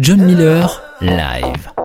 John Miller, live.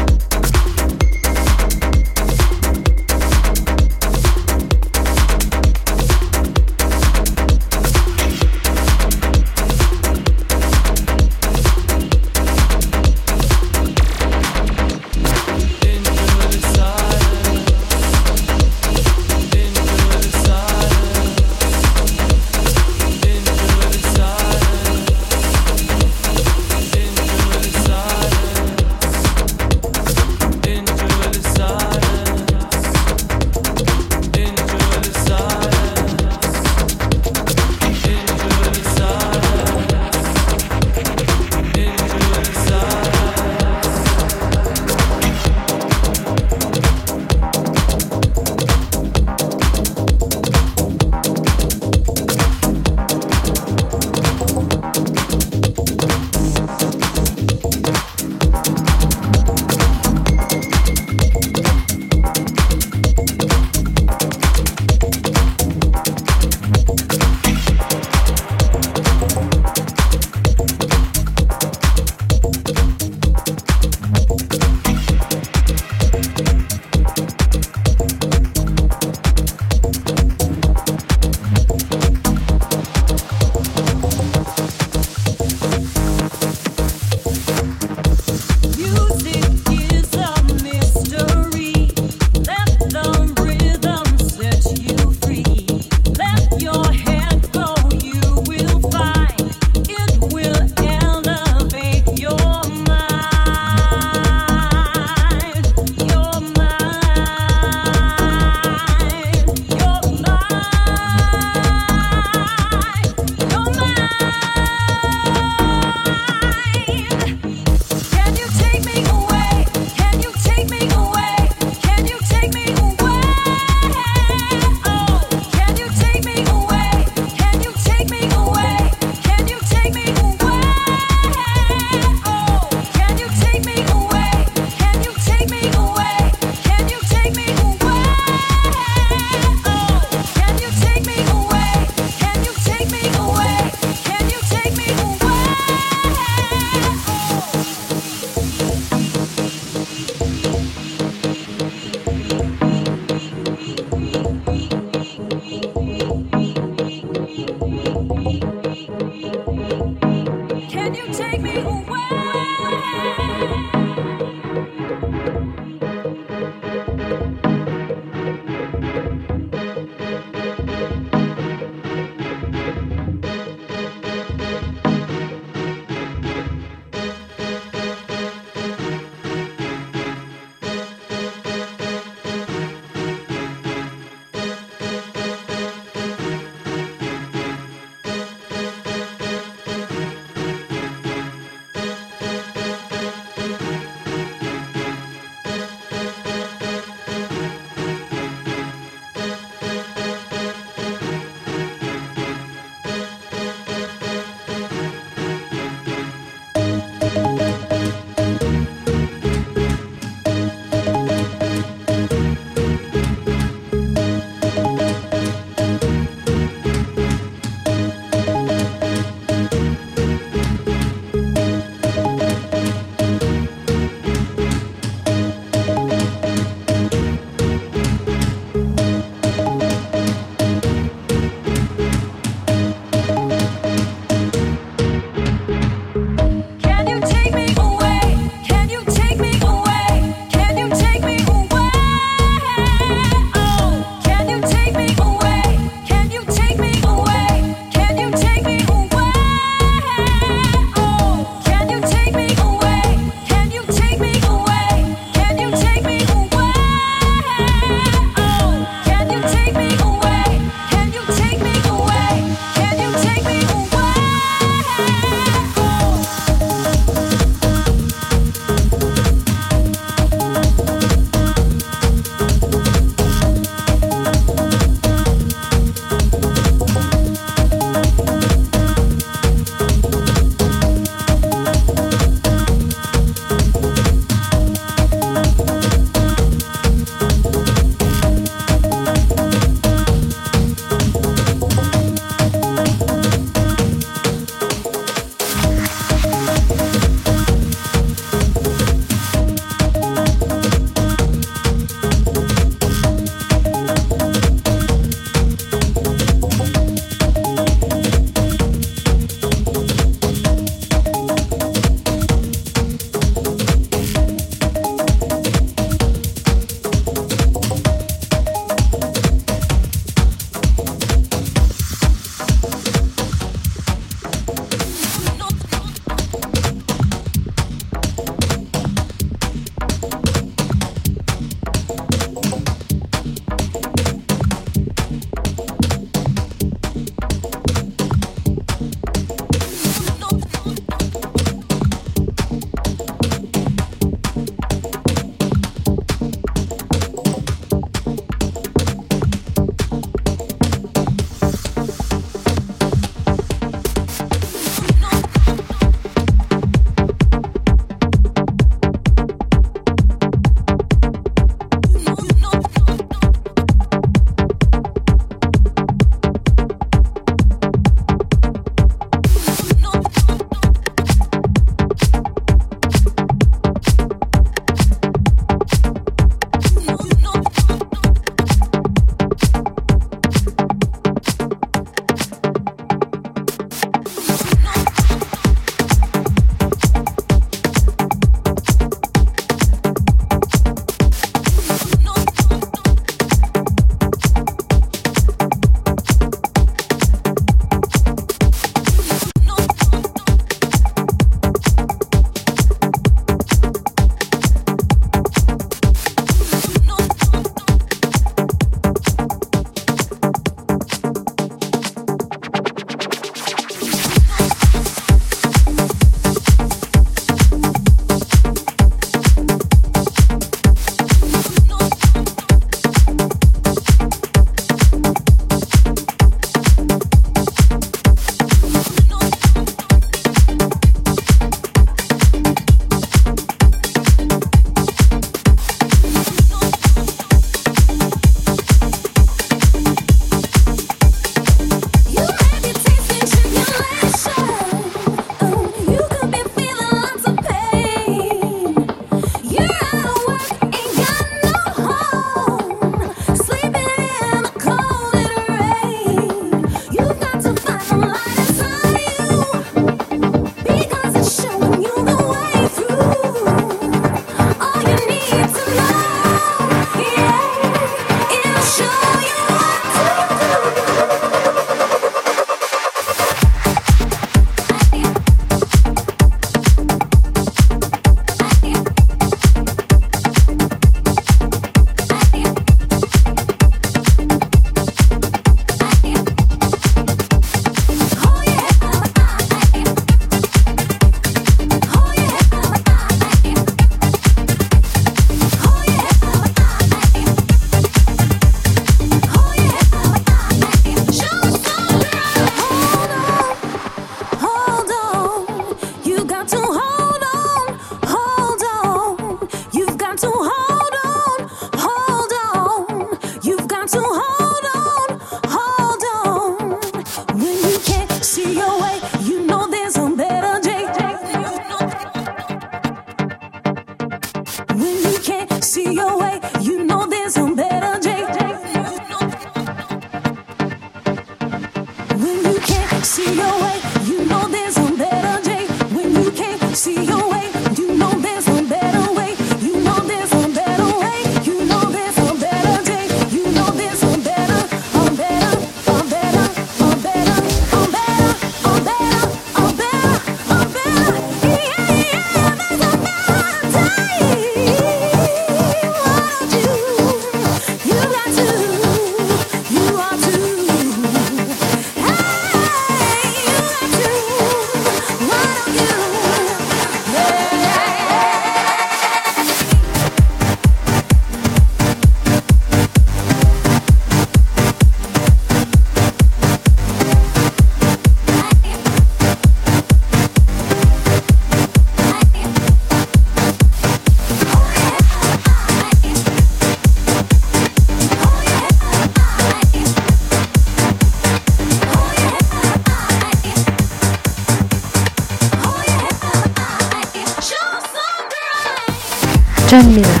John Miller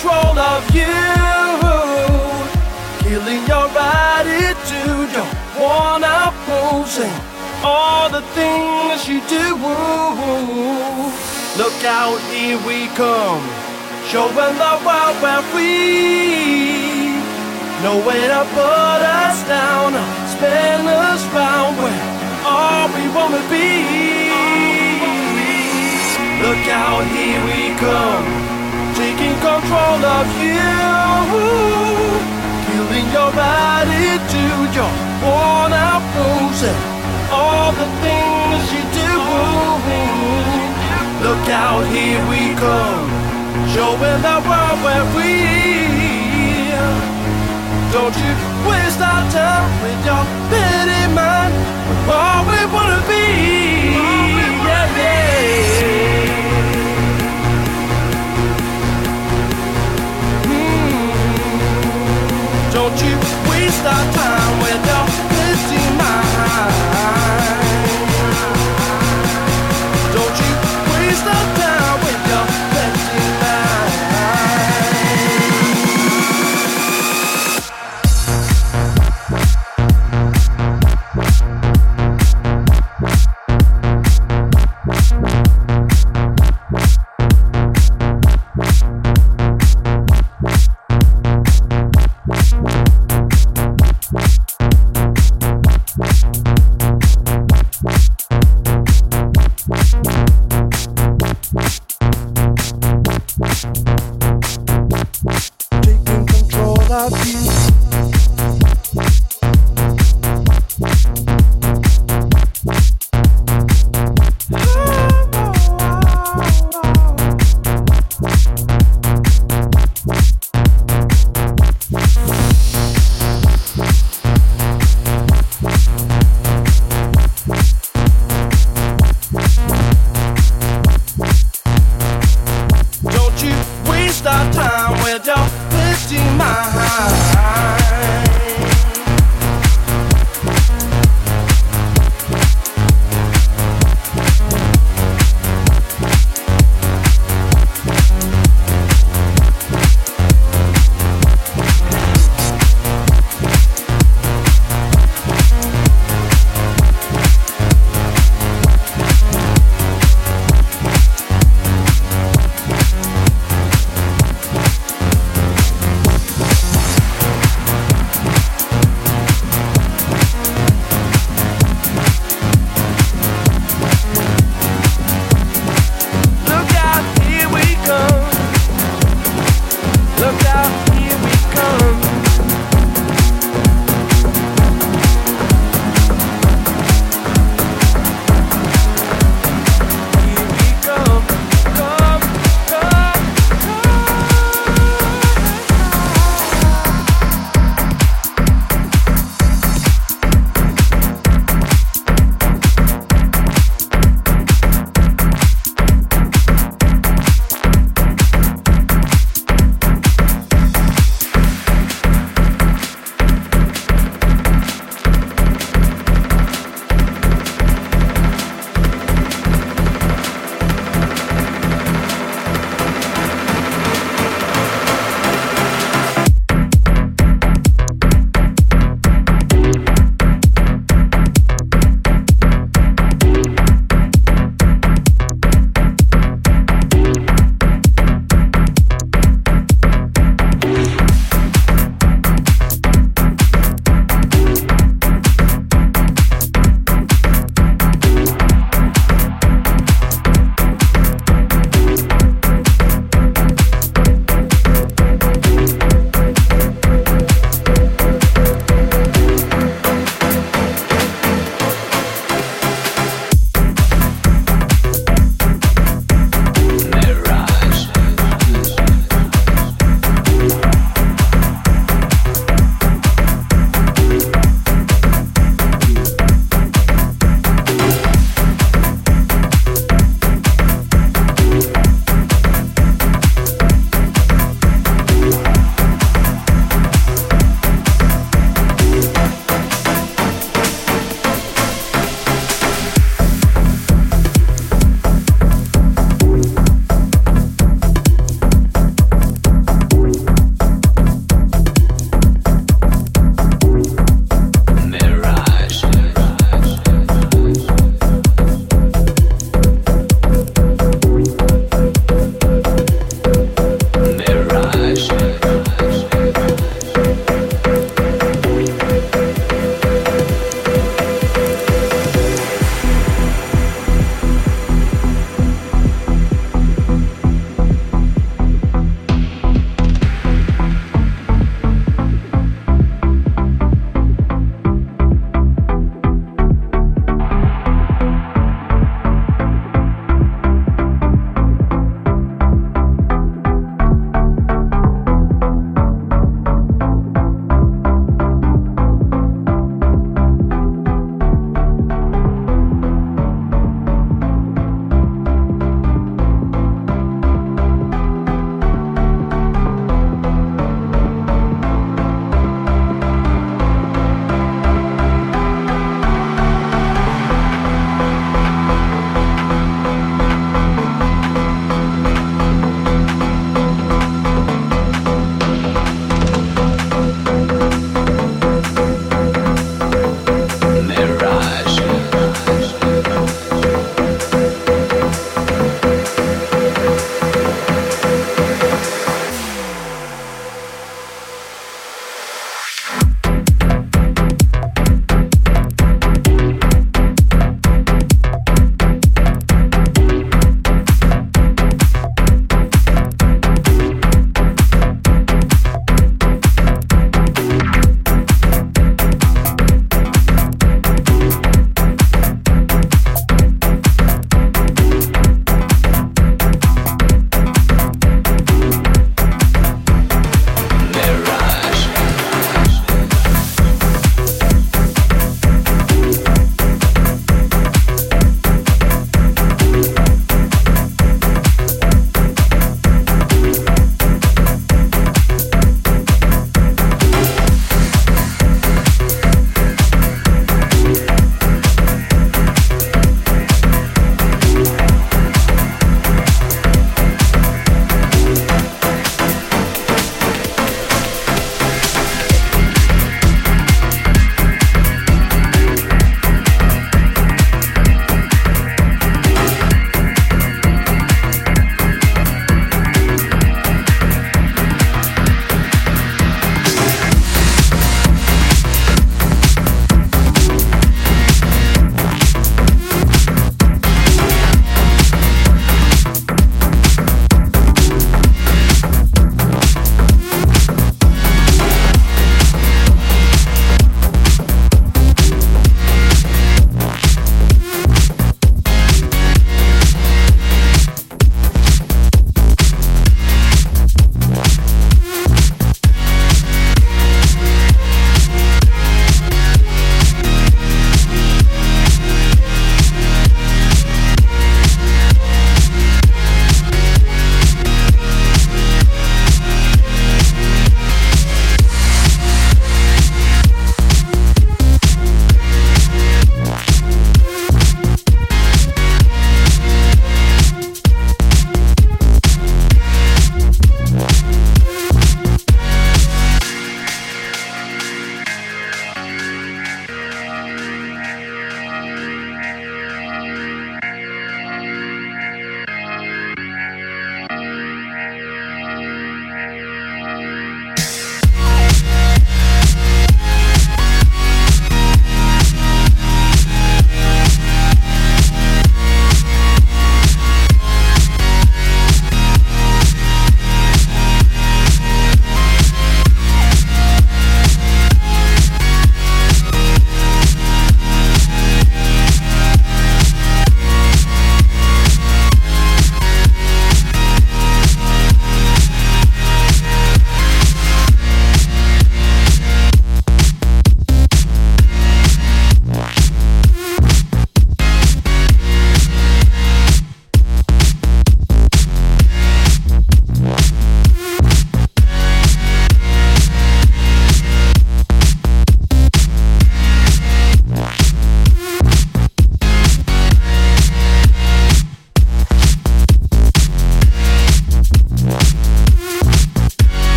control of you. Killing your attitude, don't wanna posing all the things you do. Look out, here we come, showing the world we're free. Nowhere to put us down, spin us round, where all we wanna be. Look out, here we come taking control of you feeling your attitude, your worn out moves, and all the things you do. Look out, here we come, showing the world where we. Don't you waste our time with your pity mind. All we wanna be. Our time of you.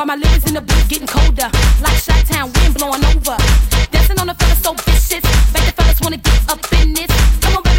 While my living's in the booth getting colder. Like Shot Town, wind blowing over. Dancing on the fella so vicious. Make the fellas wanna get up in this. Come on,